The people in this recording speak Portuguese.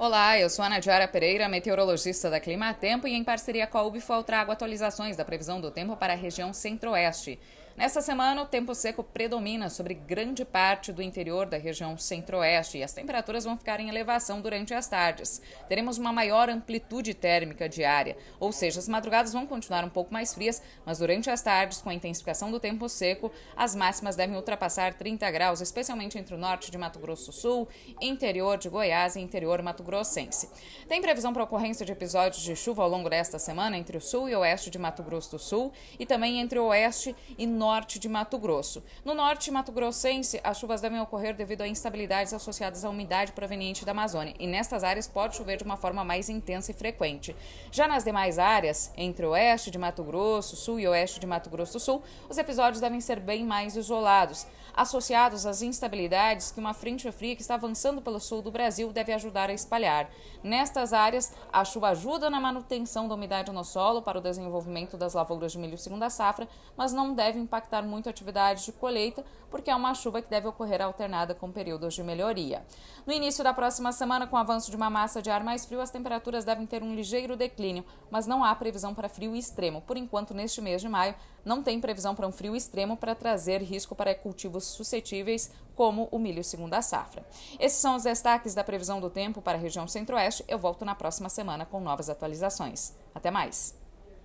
Olá, eu sou Ana Diara Pereira, meteorologista da Clima Tempo e em parceria com a UBFOL trago atualizações da previsão do tempo para a região centro-oeste. Nesta semana, o tempo seco predomina sobre grande parte do interior da região centro-oeste e as temperaturas vão ficar em elevação durante as tardes. Teremos uma maior amplitude térmica diária, ou seja, as madrugadas vão continuar um pouco mais frias, mas durante as tardes, com a intensificação do tempo seco, as máximas devem ultrapassar 30 graus, especialmente entre o norte de Mato Grosso do Sul, interior de Goiás e interior mato-grossense. Tem previsão para ocorrência de episódios de chuva ao longo desta semana entre o sul e oeste de Mato Grosso do Sul e também entre o oeste e norte norte de Mato Grosso. No norte mato-grossense, as chuvas devem ocorrer devido a instabilidades associadas à umidade proveniente da Amazônia, e nestas áreas pode chover de uma forma mais intensa e frequente. Já nas demais áreas, entre o oeste de Mato Grosso, sul e oeste de Mato Grosso do Sul, os episódios devem ser bem mais isolados, associados às instabilidades que uma frente fria que está avançando pelo sul do Brasil deve ajudar a espalhar. Nestas áreas, a chuva ajuda na manutenção da umidade no solo para o desenvolvimento das lavouras de milho segunda safra, mas não deve impactar impactar muito a atividade de colheita, porque é uma chuva que deve ocorrer alternada com períodos de melhoria. No início da próxima semana, com o avanço de uma massa de ar mais frio, as temperaturas devem ter um ligeiro declínio, mas não há previsão para frio extremo. Por enquanto, neste mês de maio, não tem previsão para um frio extremo para trazer risco para cultivos suscetíveis, como o milho segunda safra. Esses são os destaques da previsão do tempo para a região centro-oeste. Eu volto na próxima semana com novas atualizações. Até mais!